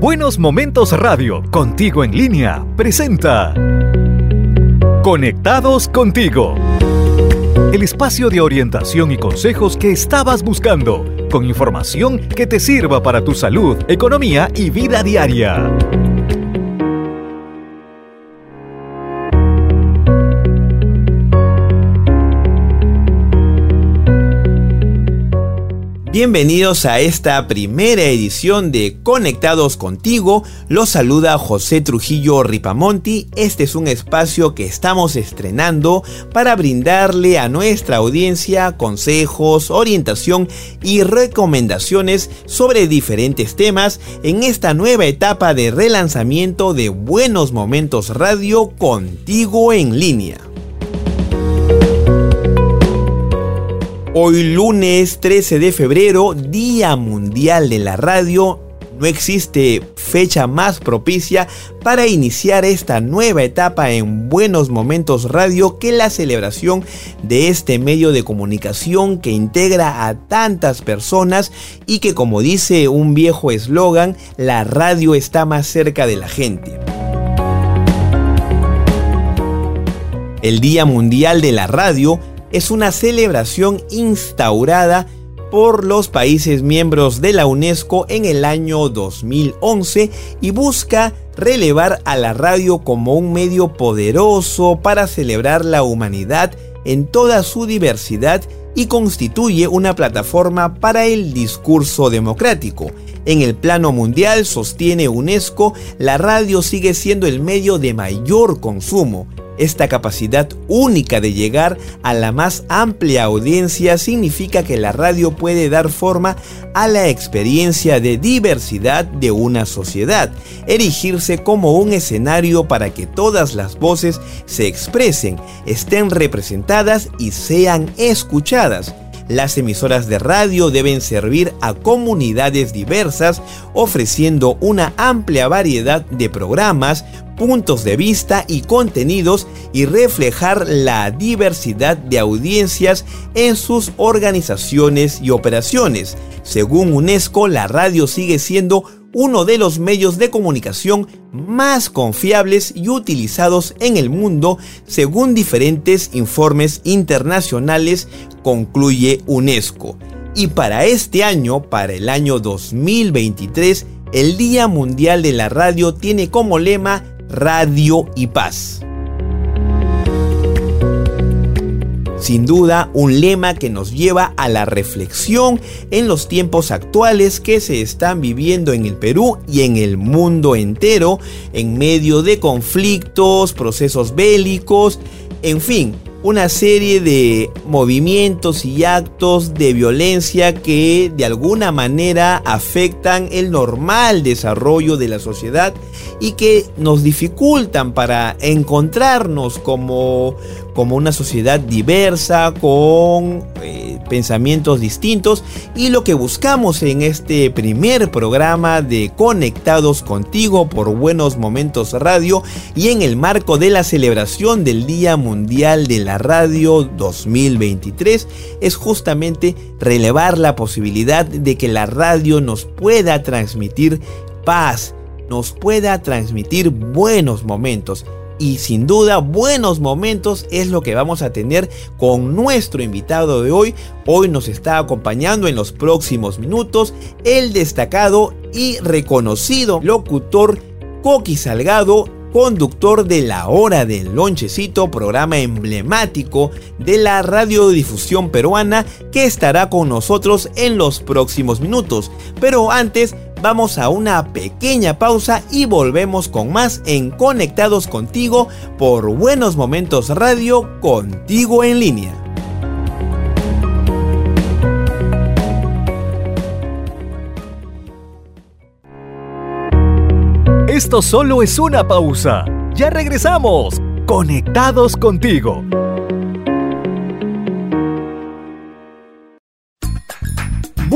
Buenos Momentos Radio, contigo en línea, presenta Conectados contigo. El espacio de orientación y consejos que estabas buscando, con información que te sirva para tu salud, economía y vida diaria. Bienvenidos a esta primera edición de Conectados contigo. Los saluda José Trujillo Ripamonti. Este es un espacio que estamos estrenando para brindarle a nuestra audiencia consejos, orientación y recomendaciones sobre diferentes temas en esta nueva etapa de relanzamiento de Buenos Momentos Radio contigo en línea. Hoy lunes 13 de febrero, Día Mundial de la Radio, no existe fecha más propicia para iniciar esta nueva etapa en Buenos Momentos Radio que la celebración de este medio de comunicación que integra a tantas personas y que como dice un viejo eslogan, la radio está más cerca de la gente. El Día Mundial de la Radio es una celebración instaurada por los países miembros de la UNESCO en el año 2011 y busca relevar a la radio como un medio poderoso para celebrar la humanidad en toda su diversidad y constituye una plataforma para el discurso democrático. En el plano mundial, sostiene UNESCO, la radio sigue siendo el medio de mayor consumo esta capacidad única de llegar a la más amplia audiencia significa que la radio puede dar forma a la experiencia de diversidad de una sociedad, erigirse como un escenario para que todas las voces se expresen, estén representadas y sean escuchadas. Las emisoras de radio deben servir a comunidades diversas, ofreciendo una amplia variedad de programas, puntos de vista y contenidos y reflejar la diversidad de audiencias en sus organizaciones y operaciones. Según UNESCO, la radio sigue siendo uno de los medios de comunicación más confiables y utilizados en el mundo según diferentes informes internacionales, concluye UNESCO. Y para este año, para el año 2023, el Día Mundial de la Radio tiene como lema Radio y Paz. Sin duda, un lema que nos lleva a la reflexión en los tiempos actuales que se están viviendo en el Perú y en el mundo entero, en medio de conflictos, procesos bélicos, en fin, una serie de movimientos y actos de violencia que de alguna manera afectan el normal desarrollo de la sociedad y que nos dificultan para encontrarnos como, como una sociedad diversa, con eh, pensamientos distintos. Y lo que buscamos en este primer programa de Conectados contigo por Buenos Momentos Radio y en el marco de la celebración del Día Mundial de la Radio 2023 es justamente relevar la posibilidad de que la radio nos pueda transmitir paz, nos pueda transmitir buenos momentos y sin duda buenos momentos es lo que vamos a tener con nuestro invitado de hoy. Hoy nos está acompañando en los próximos minutos el destacado y reconocido locutor Coqui Salgado, conductor de La Hora del Lonchecito, programa emblemático de la radiodifusión peruana que estará con nosotros en los próximos minutos. Pero antes vamos a una pequeña pausa y volvemos con más en Conectados contigo por Buenos Momentos Radio, contigo en línea. Esto solo es una pausa. Ya regresamos. Conectados contigo.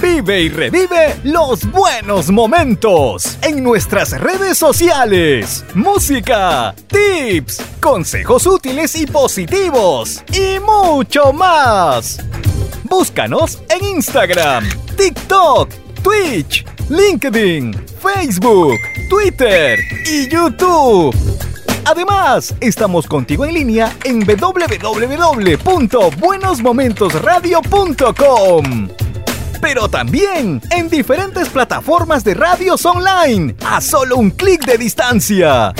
Vive y revive los buenos momentos en nuestras redes sociales. Música, tips, consejos útiles y positivos y mucho más. Búscanos en Instagram, TikTok, Twitch, LinkedIn, Facebook, Twitter y YouTube. Además, estamos contigo en línea en www.buenosmomentosradio.com pero también en diferentes plataformas de radios online, a solo un clic de distancia.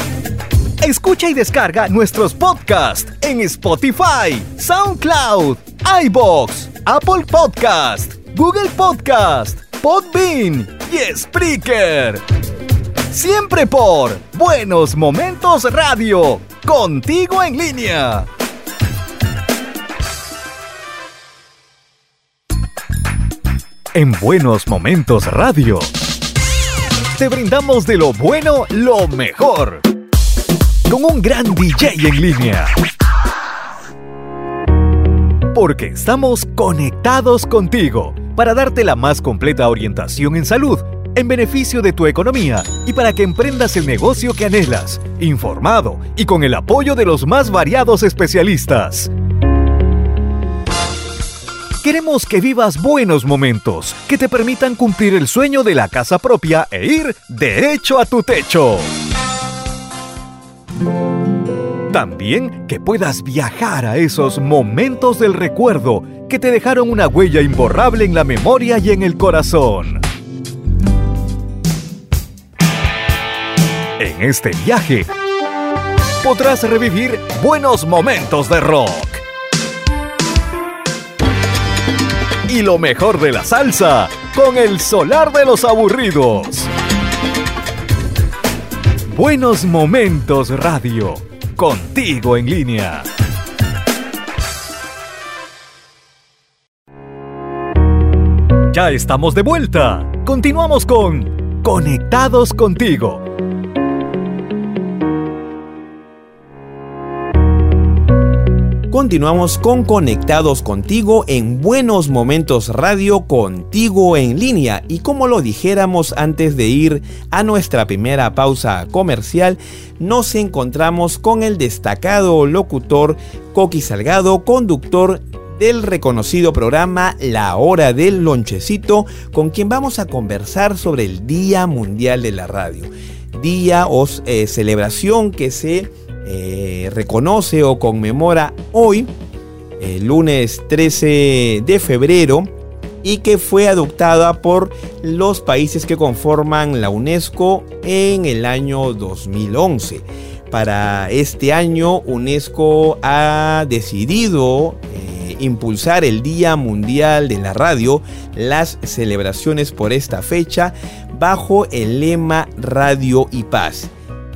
Escucha y descarga nuestros podcasts en Spotify, SoundCloud, iBox, Apple Podcast, Google Podcast, Podbean y Spreaker. Siempre por Buenos Momentos Radio, contigo en línea. En Buenos Momentos Radio. Te brindamos de lo bueno lo mejor. Con un gran DJ en línea. Porque estamos conectados contigo para darte la más completa orientación en salud, en beneficio de tu economía y para que emprendas el negocio que anhelas, informado y con el apoyo de los más variados especialistas. Queremos que vivas buenos momentos que te permitan cumplir el sueño de la casa propia e ir derecho a tu techo. También que puedas viajar a esos momentos del recuerdo que te dejaron una huella imborrable en la memoria y en el corazón. En este viaje podrás revivir buenos momentos de rock y lo mejor de la salsa con el solar de los aburridos. Buenos Momentos Radio, contigo en línea. Ya estamos de vuelta. Continuamos con Conectados contigo Continuamos con Conectados contigo en Buenos Momentos Radio contigo en línea y como lo dijéramos antes de ir a nuestra primera pausa comercial, nos encontramos con el destacado locutor Coqui Salgado, conductor del reconocido programa La Hora del Lonchecito, con quien vamos a conversar sobre el Día Mundial de la Radio. Día o eh, celebración que se eh, reconoce o conmemora hoy, el lunes 13 de febrero, y que fue adoptada por los países que conforman la UNESCO en el año 2011. Para este año, UNESCO ha decidido eh, impulsar el Día Mundial de la Radio, las celebraciones por esta fecha, bajo el lema Radio y Paz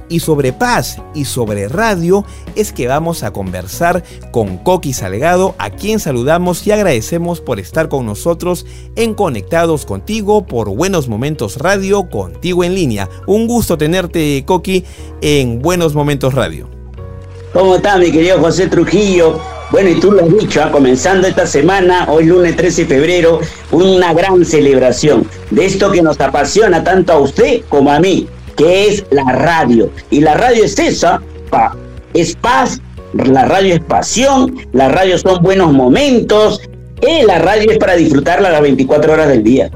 y sobre paz y sobre radio es que vamos a conversar con Coqui Salgado, a quien saludamos y agradecemos por estar con nosotros en Conectados contigo por Buenos Momentos Radio, contigo en línea. Un gusto tenerte, Coqui, en Buenos Momentos Radio. ¿Cómo está mi querido José Trujillo? Bueno, y tú lo has dicho, ¿ah? comenzando esta semana, hoy lunes 13 de febrero, una gran celebración de esto que nos apasiona tanto a usted como a mí, que es la radio. Y la radio es esa, es paz, la radio es pasión, la radio son buenos momentos, y la radio es para disfrutarla las 24 horas del día.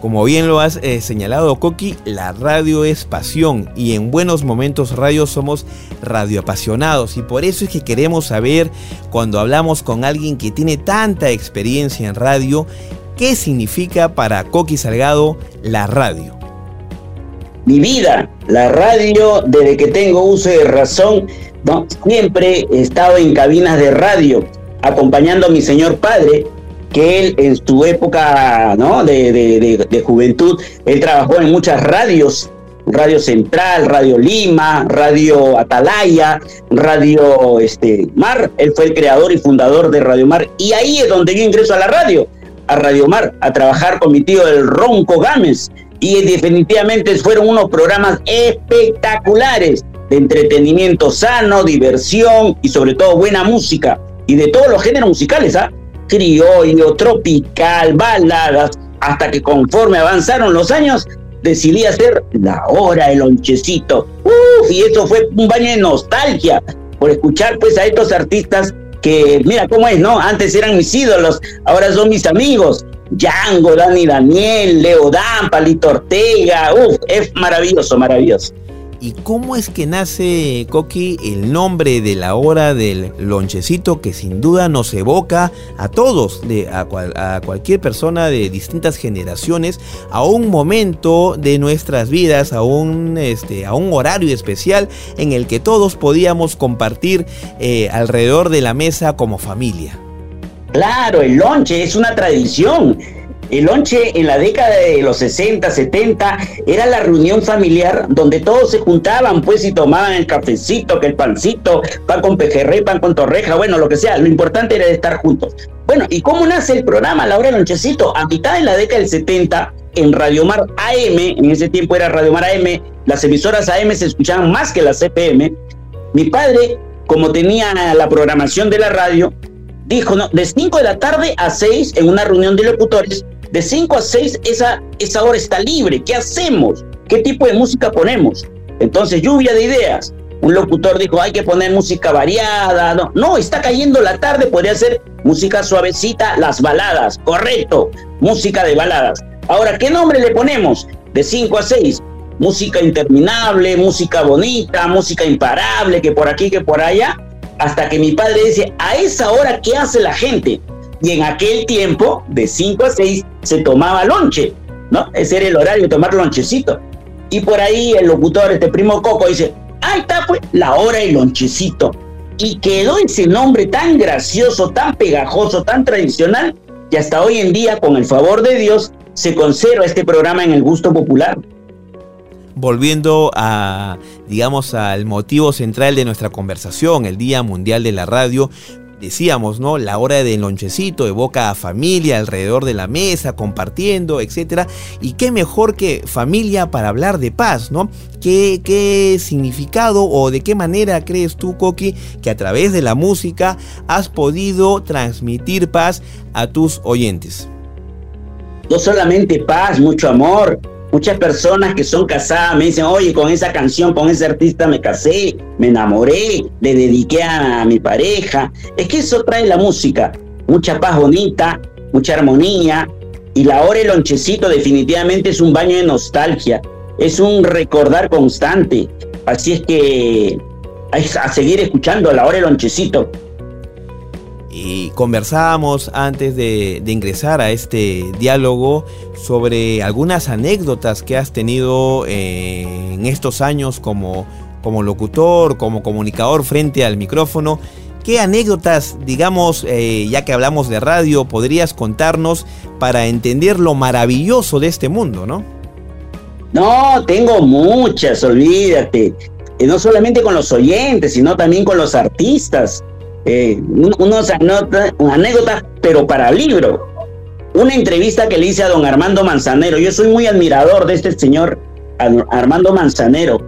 Como bien lo has eh, señalado, Coqui, la radio es pasión y en buenos momentos radio somos radioapasionados y por eso es que queremos saber cuando hablamos con alguien que tiene tanta experiencia en radio, qué significa para Coqui Salgado la radio mi vida. La radio, desde que tengo uso de razón, siempre he estado en cabinas de radio, acompañando a mi señor padre, que él en su época ¿no? de, de, juventud, él trabajó en muchas radios, Radio Central, Radio Lima, Radio Atalaya, Radio este, Mar, él fue el creador y fundador de Radio Mar, y ahí es donde yo ingreso a la radio, a Radio Mar, a trabajar con mi tío el Ronco Gámez, y definitivamente fueron unos programas espectaculares de entretenimiento sano, diversión y sobre todo buena música y de todos los géneros musicales, ¿ah? Criollo, tropical, baladas, hasta que conforme avanzaron los años decidí hacer la hora el lonchecito. Uf, y eso fue un baño de nostalgia por escuchar pues a estos artistas que mira cómo es, ¿no? Antes eran mis ídolos, ahora son mis amigos. Django, Dani Daniel, Leo Dan, Palito Ortega, uf, es maravilloso, maravilloso. ¿Y cómo es que nace, Coqui, el nombre de la hora del lonchecito que sin duda nos evoca a todos, a, cualquier persona de distintas generaciones, a un momento de nuestras vidas, a un, este, a un horario especial en el que todos podíamos compartir eh, alrededor de la mesa como familia? Claro, el lonche es una tradición el lonche en la década de los 60, 70 era la reunión familiar donde todos se juntaban pues y tomaban el cafecito, que el pancito, pan con pejerrey, pan con torreja, bueno, lo que sea. Lo importante era estar juntos. Bueno, ¿y cómo nace el programa La Hora Lonchecito? A mitad de la década del 70 en Radio Mar AM, en ese tiempo era Radio Mar AM, las emisoras AM se escuchaban más que las CPM. Mi padre, como tenía la programación de la radio, dijo, no, de 5 de la tarde a 6 en una reunión de locutores, de 5 a 6 esa, esa hora está libre. ¿Qué hacemos? ¿Qué tipo de música ponemos? Entonces, lluvia de ideas. Un locutor dijo, hay que poner música variada. No, no, está cayendo la tarde, podría ser música suavecita, las baladas. Correcto, música de baladas. Ahora, ¿qué nombre le ponemos? De 5 a 6. Música interminable, música bonita, música imparable, que por aquí, que por allá. Hasta que mi padre dice, a esa hora, ¿qué hace la gente? y en aquel tiempo, de 5 a 6, se tomaba lonche, ¿no? Ese era el horario tomar lonchecito. Y por ahí el locutor, este primo Coco, dice, ahí está pues la hora del lonchecito. Y quedó ese nombre tan gracioso, tan pegajoso, tan tradicional, que hasta hoy en día, con el favor de Dios, se conserva este programa en el gusto popular. Volviendo a, digamos, al motivo central de nuestra conversación, el Día Mundial de la Radio, decíamos, ¿no? La hora del lonchecito evoca a familia alrededor de la mesa, compartiendo, etc. Y qué mejor que familia para hablar de paz, ¿no? ¿Qué, ¿Qué significado o de qué manera crees tú, Coqui, que a través de la música has podido transmitir paz a tus oyentes? No solamente paz, mucho amor, Muchas personas que son casadas me dicen, oye, con esa canción, con ese artista me casé, me enamoré, le dediqué a, mi pareja. Es que eso trae la música, mucha paz bonita, mucha armonía. Y la hora el lonchecito definitivamente es un baño de nostalgia, es un recordar constante. Así es que a seguir escuchando la hora el lonchecito. Y conversábamos antes de, ingresar a este diálogo sobre algunas anécdotas que has tenido eh, en estos años como, como locutor, como comunicador frente al micrófono. ¿Qué anécdotas, digamos, eh, ya que hablamos de radio, podrías contarnos para entender lo maravilloso de este mundo, no? No, tengo muchas, olvídate. Y no solamente con los oyentes, sino también con los artistas eh, unos anécdotas, pero para libro. Una entrevista que le hice a don Armando Manzanero. Yo soy muy admirador de este señor Armando Manzanero,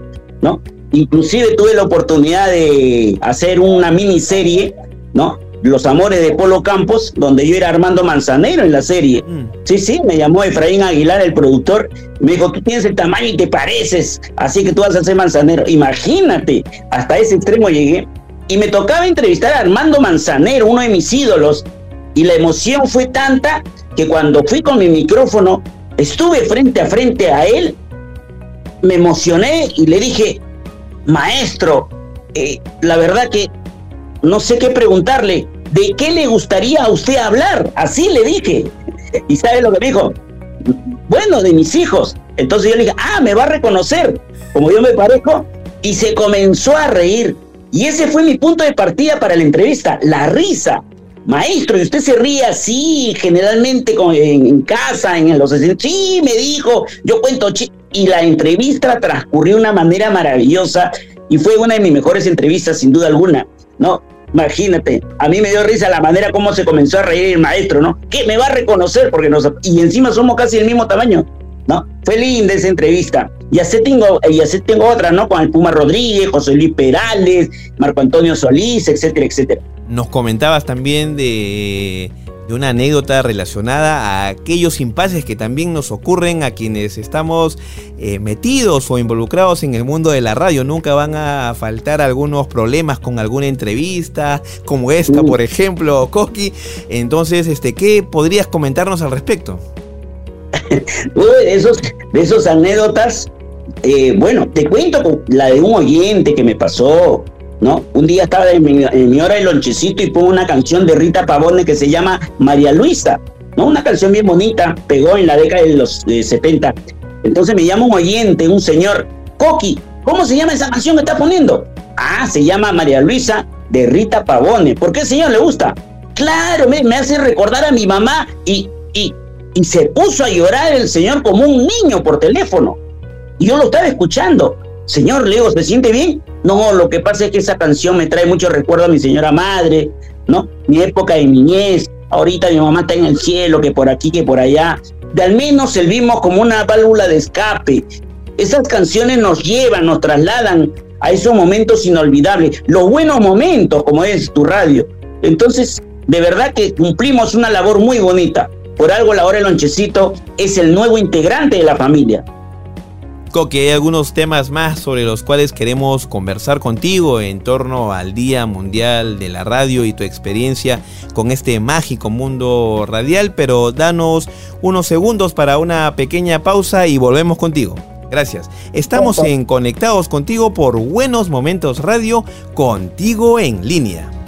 ¿no? Inclusive tuve la oportunidad de hacer una miniserie, ¿no? Los Amores de Polo Campos, donde yo era Armando Manzanero en la serie. Mm. Sí, sí, me llamó Efraín Aguilar, el productor, me dijo, tú tienes el tamaño y te pareces, así que tú vas a ser Manzanero. Imagínate, hasta ese extremo llegué y me tocaba entrevistar a Armando Manzanero, uno de mis ídolos, y la emoción fue tanta que cuando fui con mi micrófono, estuve frente a frente a él, me emocioné y le dije, maestro, eh, la verdad que no sé qué preguntarle, ¿de qué le gustaría a usted hablar? Así le dije. ¿Y sabe lo que me dijo? Bueno, de mis hijos. Entonces yo le dije, ah, me va a reconocer, como yo me parezco, y se comenzó a reír. Y ese fue mi punto de partida para la entrevista, la risa. Maestro, y usted se ríe así, generalmente en, casa, en los sí, me dijo, yo cuento y la entrevista transcurrió de una manera maravillosa y fue una de mis mejores entrevistas sin duda alguna, ¿no? Imagínate, a mí me dio risa la manera como se comenzó a reír el maestro, ¿no? Que me va a reconocer porque nos y encima somos casi el mismo tamaño. ¿no? Fue linda esa entrevista. Y así tengo, y así tengo otra, ¿no? Con el Puma Rodríguez, José Luis Perales, Marco Antonio Solís, etcétera, etcétera. Nos comentabas también de una anécdota relacionada a aquellos impases que también nos ocurren a quienes estamos eh, metidos o involucrados en el mundo de la radio. Nunca van a faltar algunos problemas con alguna entrevista, como esta, por ejemplo, Koski. Entonces, este, ¿qué podrías comentarnos al respecto? de, esos, de esos anécdotas, eh, bueno, te cuento la de un oyente que me pasó ¿no? Un día estaba en mi, hora de lonchecito y pongo una canción de Rita Pavone que se llama María Luisa, ¿no? Una canción bien bonita, pegó en la década de los 70. Entonces me llama un oyente, un señor, Coqui, ¿cómo se llama esa canción que está poniendo? Ah, se llama María Luisa de Rita Pavone. ¿Por qué, señor, le gusta? Claro, me, hace recordar a mi mamá y, y se puso a llorar el señor como un niño por teléfono. Y yo lo estaba escuchando. Señor, Leo, ¿se siente bien? No, lo que pasa es que esa canción me trae mucho recuerdo a mi señora madre, ¿no? Mi época de niñez. Ahorita mi mamá está en el cielo, que por aquí, que por allá. De al menos servimos como una válvula de escape. Esas canciones nos llevan, nos trasladan a esos momentos inolvidables, los buenos momentos, como es tu radio. Entonces, de verdad que cumplimos una labor muy bonita. Por algo la hora del lonchecito es el nuevo integrante de la familia que hay algunos temas más sobre los cuales queremos conversar contigo en torno al Día Mundial de la Radio y tu experiencia con este mágico mundo radial, pero danos unos segundos para una pequeña pausa y volvemos contigo. Gracias. Estamos en Conectados contigo por Buenos Momentos Radio, contigo en línea.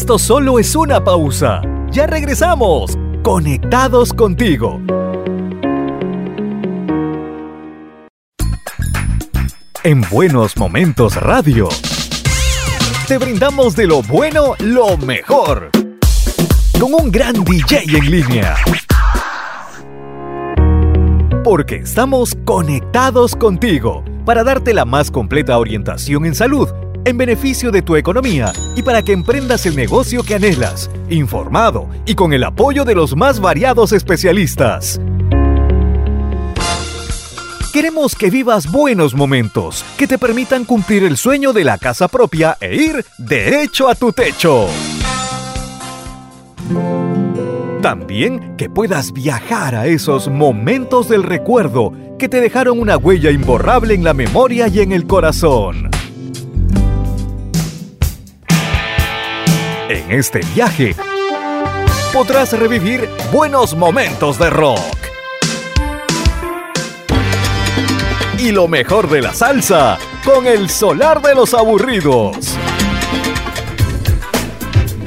Esto solo es una pausa. Ya regresamos. Conectados contigo. En Buenos Momentos Radio. Te brindamos de lo bueno lo mejor. Con un gran DJ en línea. Porque estamos conectados contigo para darte la más completa orientación en salud en beneficio de tu economía y para que emprendas el negocio que anhelas, informado y con el apoyo de los más variados especialistas. Queremos que vivas buenos momentos que te permitan cumplir el sueño de la casa propia e ir derecho a tu techo. También que puedas viajar a esos momentos del recuerdo que te dejaron una huella imborrable en la memoria y en el corazón. En este viaje podrás revivir buenos momentos de rock. Y lo mejor de la salsa con el solar de los aburridos.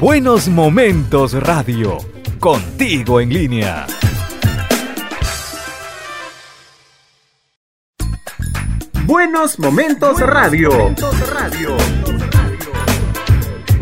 Buenos momentos radio, contigo en línea. Buenos momentos radio. Momentos radio.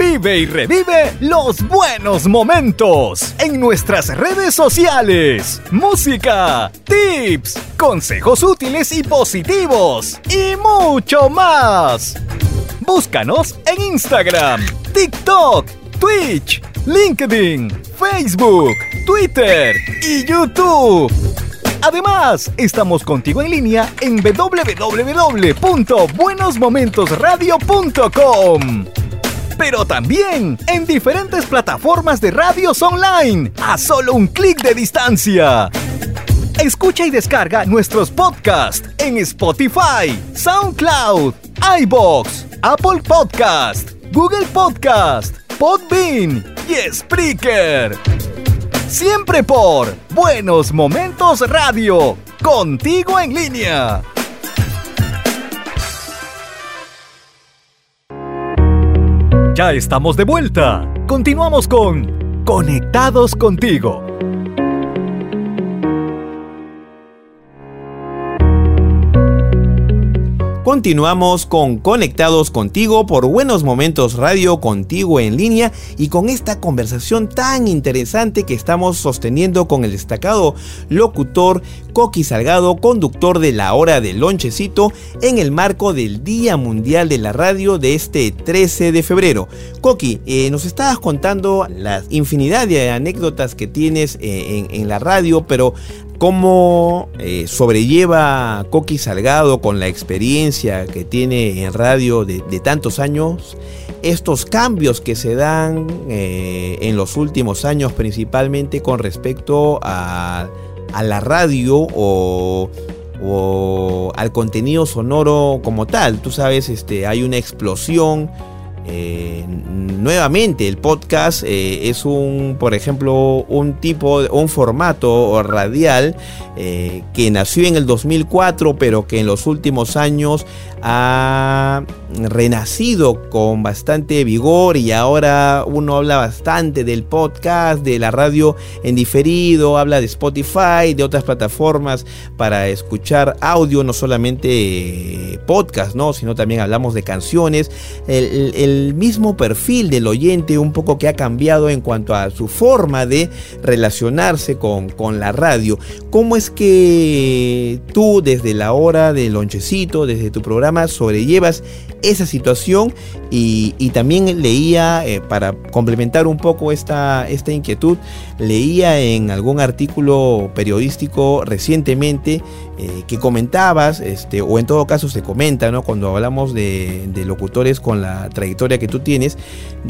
Vive y revive los buenos momentos en nuestras redes sociales. Música, tips, consejos útiles y positivos y mucho más. Búscanos en Instagram, TikTok, Twitch, LinkedIn, Facebook, Twitter y YouTube. Además, estamos contigo en línea en www.buenosmomentosradio.com pero también en diferentes plataformas de radios online, a solo un clic de distancia. Escucha y descarga nuestros podcasts en Spotify, SoundCloud, iBox, Apple Podcast, Google Podcast, Podbean y Spreaker. Siempre por Buenos Momentos Radio, contigo en línea. Ya estamos de vuelta. Continuamos con Conectados contigo. Continuamos con Conectados contigo por Buenos Momentos Radio contigo en línea y con esta conversación tan interesante que estamos sosteniendo con el destacado locutor Coqui Salgado, conductor de la hora del lonchecito en el marco del Día Mundial de la Radio de este 13 de febrero. Coqui, eh, nos estabas contando la infinidad de anécdotas que tienes eh, en, la radio, pero cómo eh, sobrelleva Coqui Salgado con la experiencia que tiene en radio de, tantos años estos cambios que se dan eh, en los últimos años principalmente con respecto a, la radio o, al contenido sonoro como tal. Tú sabes, este, hay una explosión eh, nuevamente, el podcast eh, es un, por ejemplo, un tipo, un formato radial eh, que nació en el 2004, pero que en los últimos años ha renacido con bastante vigor y ahora uno habla bastante del podcast, de la radio en diferido, habla de Spotify, de otras plataformas para escuchar audio, no solamente podcast, ¿no? sino también hablamos de canciones. El, mismo perfil del oyente un poco que ha cambiado en cuanto a su forma de relacionarse con, con la radio. ¿Cómo es que tú desde la hora del lonchecito, desde tu programa, sobrellevas esa situación y, también leía, eh, para complementar un poco esta, esta inquietud, leía en algún artículo periodístico recientemente eh, que comentabas, este, o en todo caso se comenta, ¿no? cuando hablamos de, locutores con la trayectoria que tú tienes,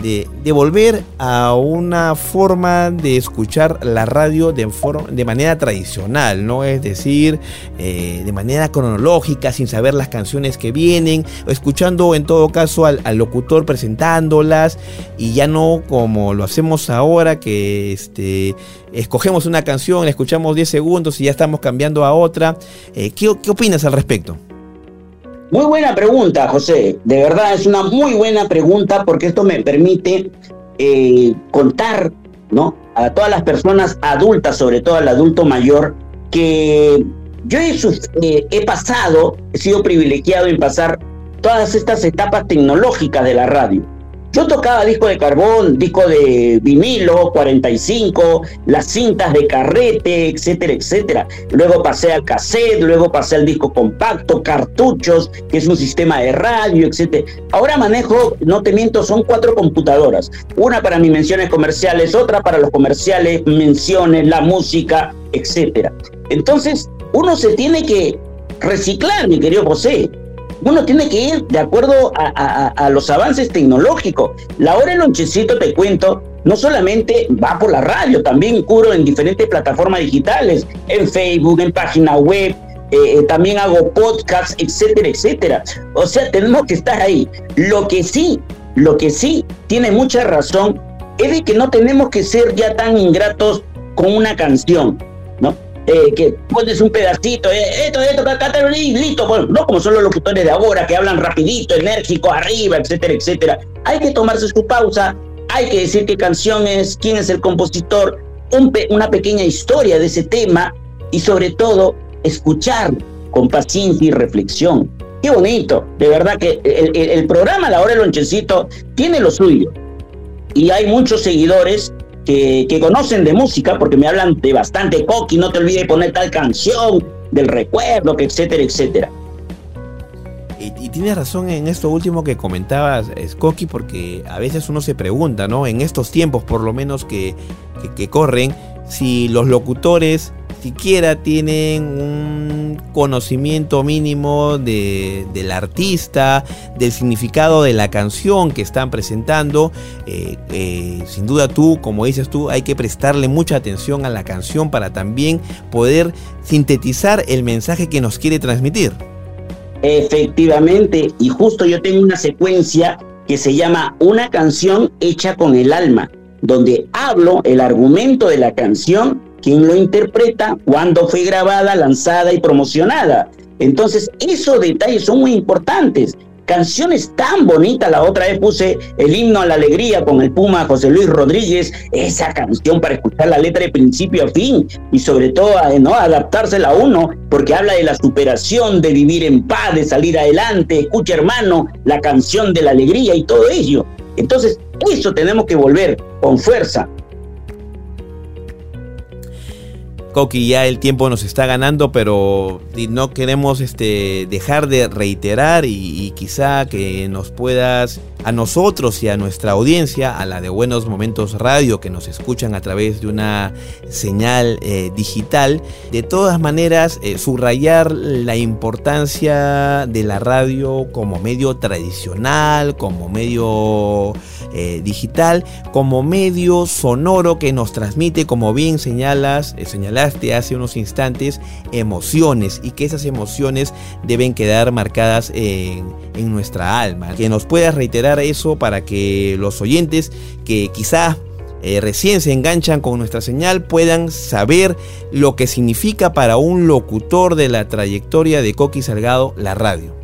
de, volver a una forma de escuchar la radio de, de manera tradicional, ¿no? es decir, eh, de manera cronológica, sin saber las canciones que vienen, escuchando en todo caso al, locutor presentándolas y ya no como lo hacemos ahora que este, escogemos una canción, escuchamos 10 segundos y ya estamos cambiando a otra. Eh, ¿qué, opinas al respecto? Muy buena pregunta, José. De verdad es una muy buena pregunta porque esto me permite eh, contar ¿no? a todas las personas adultas, sobre todo al adulto mayor, que yo he, eh, he pasado, he sido privilegiado en pasar todas estas etapas tecnológicas de la radio. Yo tocaba disco de carbón, disco de vinilo, 45, las cintas de carrete, etcétera, etcétera. Luego pasé al cassette, luego pasé al disco compacto, cartuchos, que es un sistema de radio, etcétera. Ahora manejo, no te miento, son cuatro computadoras. Una para mis menciones comerciales, otra para los comerciales, menciones, la música, etcétera. Entonces, uno se tiene que reciclar, mi querido José uno tiene que ir de acuerdo a, los avances tecnológicos. La hora del lonchecito, te cuento, no solamente va por la radio, también cubro en diferentes plataformas digitales, en Facebook, en página web, eh, eh, también hago podcasts, etcétera, etcétera. O sea, tenemos que estar ahí. Lo que sí, lo que sí tiene mucha razón es de que no tenemos que ser ya tan ingratos con una canción, ¿no? Eh, que pones un pedacito, eh, esto, esto, y listo, bueno, no como son los locutores de ahora que hablan rapidito, enérgico, arriba, etcétera, etcétera. Hay que tomarse su pausa, hay que decir qué canción es, quién es el compositor, una pequeña historia de ese tema y sobre todo escuchar con paciencia y reflexión. Qué bonito, de verdad que el, programa La Hora del Lonchecito tiene lo suyo y hay muchos seguidores que, conocen de música, porque me hablan de bastante coqui, no te olvides poner tal canción, del recuerdo, que etcétera, etcétera. Y, tienes razón en esto último que comentabas, Skoki, porque a veces uno se pregunta, ¿no? En estos tiempos, por lo menos que, que corren, si los locutores siquiera tienen un conocimiento mínimo de, del artista, del significado de la canción que están presentando. Eh, eh, sin duda tú, como dices tú, hay que prestarle mucha atención a la canción para también poder sintetizar el mensaje que nos quiere transmitir. Efectivamente, y justo yo tengo una secuencia que se llama Una canción hecha con el alma, donde hablo el argumento de la canción quién lo interpreta, cuándo fue grabada, lanzada y promocionada. Entonces, esos detalles son muy importantes. canciones tan bonitas. La otra vez puse el himno a la alegría con el Puma José Luis Rodríguez, esa canción para escuchar la letra de principio a fin y sobre todo ¿no? adaptársela a uno, porque habla de la superación, de vivir en paz, de salir adelante. Escucha, hermano, la canción de la alegría y todo ello. Entonces, eso tenemos que volver con fuerza. Coqui, ya el tiempo nos está ganando, pero no queremos este, dejar de reiterar y, quizá que nos puedas, a nosotros y a nuestra audiencia, a la de Buenos Momentos Radio, que nos escuchan a través de una señal eh, digital, de todas maneras eh, subrayar la importancia de la radio como medio tradicional, como medio eh, digital, como medio sonoro que nos transmite, como bien señalas, señalas hace unos instantes emociones y que esas emociones deben quedar marcadas en, nuestra alma. Que nos puedas reiterar eso para que los oyentes que quizá eh, recién se enganchan con nuestra señal puedan saber lo que significa para un locutor de la trayectoria de Coqui Salgado la radio.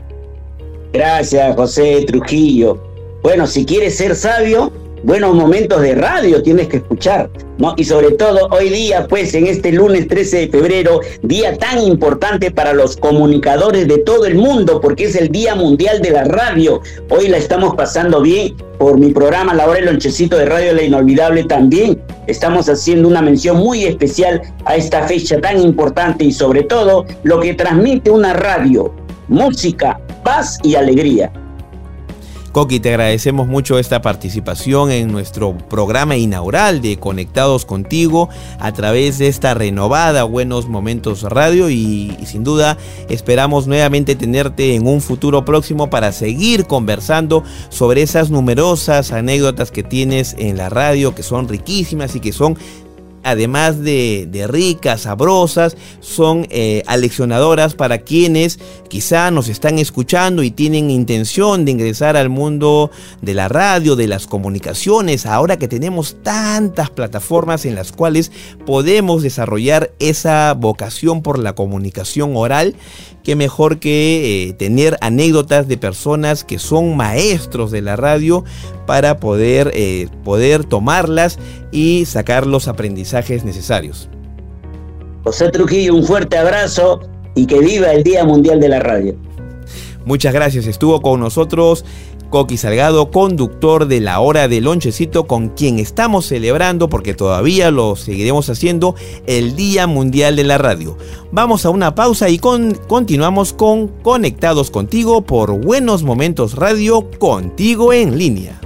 Gracias, José Trujillo. Bueno, si quieres ser sabio, buenos momentos de radio tienes que escuchar, ¿no? Y sobre todo hoy día, pues en este lunes 13 de febrero, día tan importante para los comunicadores de todo el mundo, porque es el Día Mundial de la Radio. Hoy la estamos pasando bien por mi programa La Hora del Lonchecito de Radio La Inolvidable también. Estamos haciendo una mención muy especial a esta fecha tan importante y sobre todo lo que transmite una radio, música, paz y alegría. Coqui, te agradecemos mucho esta participación en nuestro programa inaugural de Conectados contigo a través de esta renovada Buenos Momentos Radio y, sin duda esperamos nuevamente tenerte en un futuro próximo para seguir conversando sobre esas numerosas anécdotas que tienes en la radio que son riquísimas y que son además de, ricas, sabrosas, son eh, aleccionadoras para quienes quizá nos están escuchando y tienen intención de ingresar al mundo de la radio, de las comunicaciones, ahora que tenemos tantas plataformas en las cuales podemos desarrollar esa vocación por la comunicación oral qué mejor que eh, tener anécdotas de personas que son maestros de la radio para poder, eh, poder tomarlas y sacar los aprendizajes necesarios. José Trujillo, un fuerte abrazo y que viva el Día Mundial de la Radio. Muchas gracias, estuvo con nosotros Coqui Salgado, conductor de la hora del lonchecito, con quien estamos celebrando, porque todavía lo seguiremos haciendo, el Día Mundial de la Radio. Vamos a una pausa y continuamos con Conectados contigo por Buenos Momentos Radio, contigo en línea.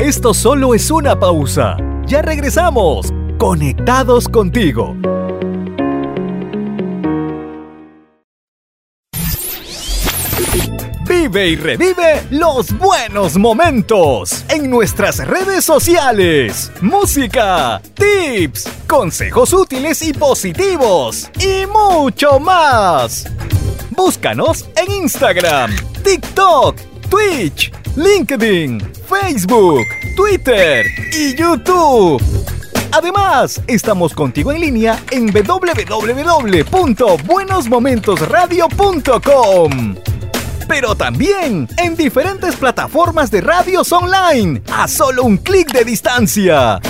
Esto solo es una pausa. Ya regresamos. Conectados contigo. Y revive los buenos momentos en nuestras redes sociales. Música, tips, consejos útiles y positivos y mucho más. Búscanos en Instagram, TikTok, Twitch, LinkedIn, Facebook, Twitter y YouTube. Además, estamos contigo en línea en www.buenosmomentosradio.com pero también en diferentes plataformas de radios online, a solo un clic de distancia.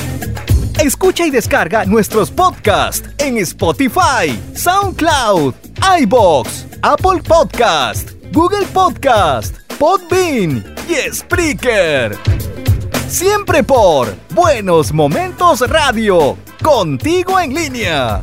Escucha y descarga nuestros podcasts en Spotify, SoundCloud, iBox, Apple Podcast, Google Podcast, Podbean y Spreaker. Siempre por Buenos Momentos Radio, contigo en línea.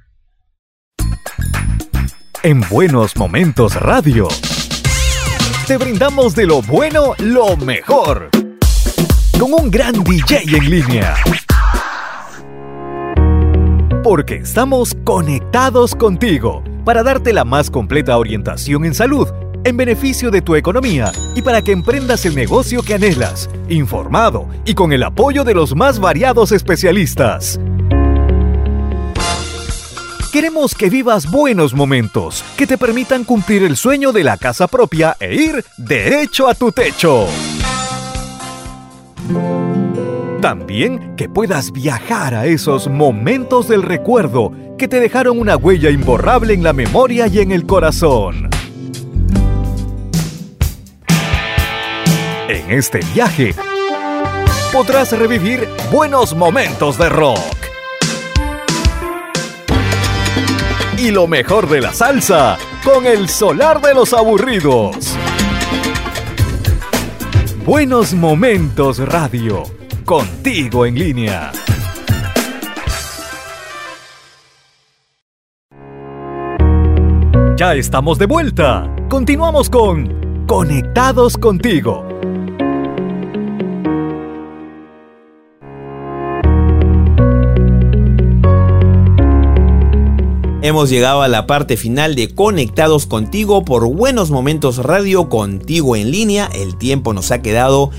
en Buenos Momentos Radio. Te brindamos de lo bueno lo mejor. Con un gran DJ en línea. porque estamos conectados contigo para darte la más completa orientación en salud, en beneficio de tu economía y para que emprendas el negocio que anhelas, informado y con el apoyo de los más variados especialistas. Queremos que vivas buenos momentos que te permitan cumplir el sueño de la casa propia e ir derecho a tu techo. También que puedas viajar a esos momentos del recuerdo que te dejaron una huella imborrable en la memoria y en el corazón. En este viaje podrás revivir buenos momentos de rock. Y lo mejor de la salsa con el solar de los aburridos. Buenos Momentos Radio, contigo en línea. Ya estamos de vuelta. Continuamos con Conectados contigo. Hemos llegado a la parte final de Conectados contigo por Buenos Momentos Radio contigo en línea. El tiempo nos ha quedado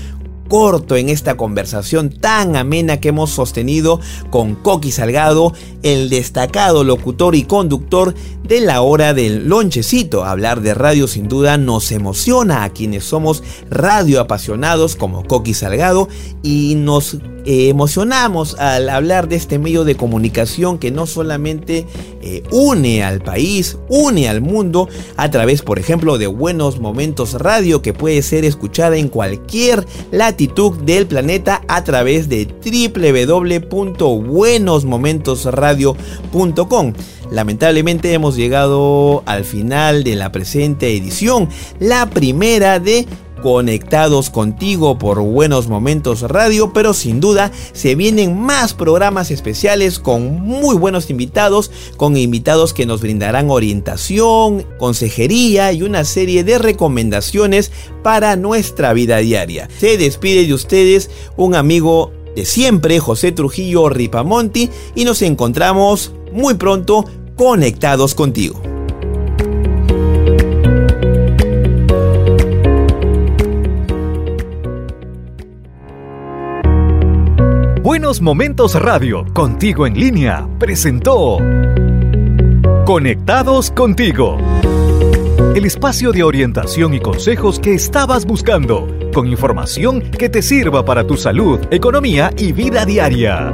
corto en esta conversación tan amena que hemos sostenido con Coqui Salgado, el destacado locutor y conductor de la hora del lonchecito. Hablar de radio sin duda nos emociona a quienes somos radio apasionados como Coqui Salgado y nos eh, emocionamos al hablar de este medio de comunicación que no solamente eh, une al país, une al mundo a través, por ejemplo, de Buenos Momentos Radio que puede ser escuchada en cualquier latitud del planeta a través de www.buenosmomentosradio.com. Lamentablemente hemos llegado al final de la presente edición, la primera de conectados contigo por Buenos Momentos Radio, pero sin duda se vienen más programas especiales con muy buenos invitados, con invitados que nos brindarán orientación, consejería y una serie de recomendaciones para nuestra vida diaria. Se despide de ustedes un amigo de siempre, José Trujillo Ripamonti, y nos encontramos muy pronto conectados contigo. Buenos Momentos Radio, contigo en línea, presentó Conectados contigo. El espacio de orientación y consejos que estabas buscando, con información que te sirva para tu salud, economía y vida diaria.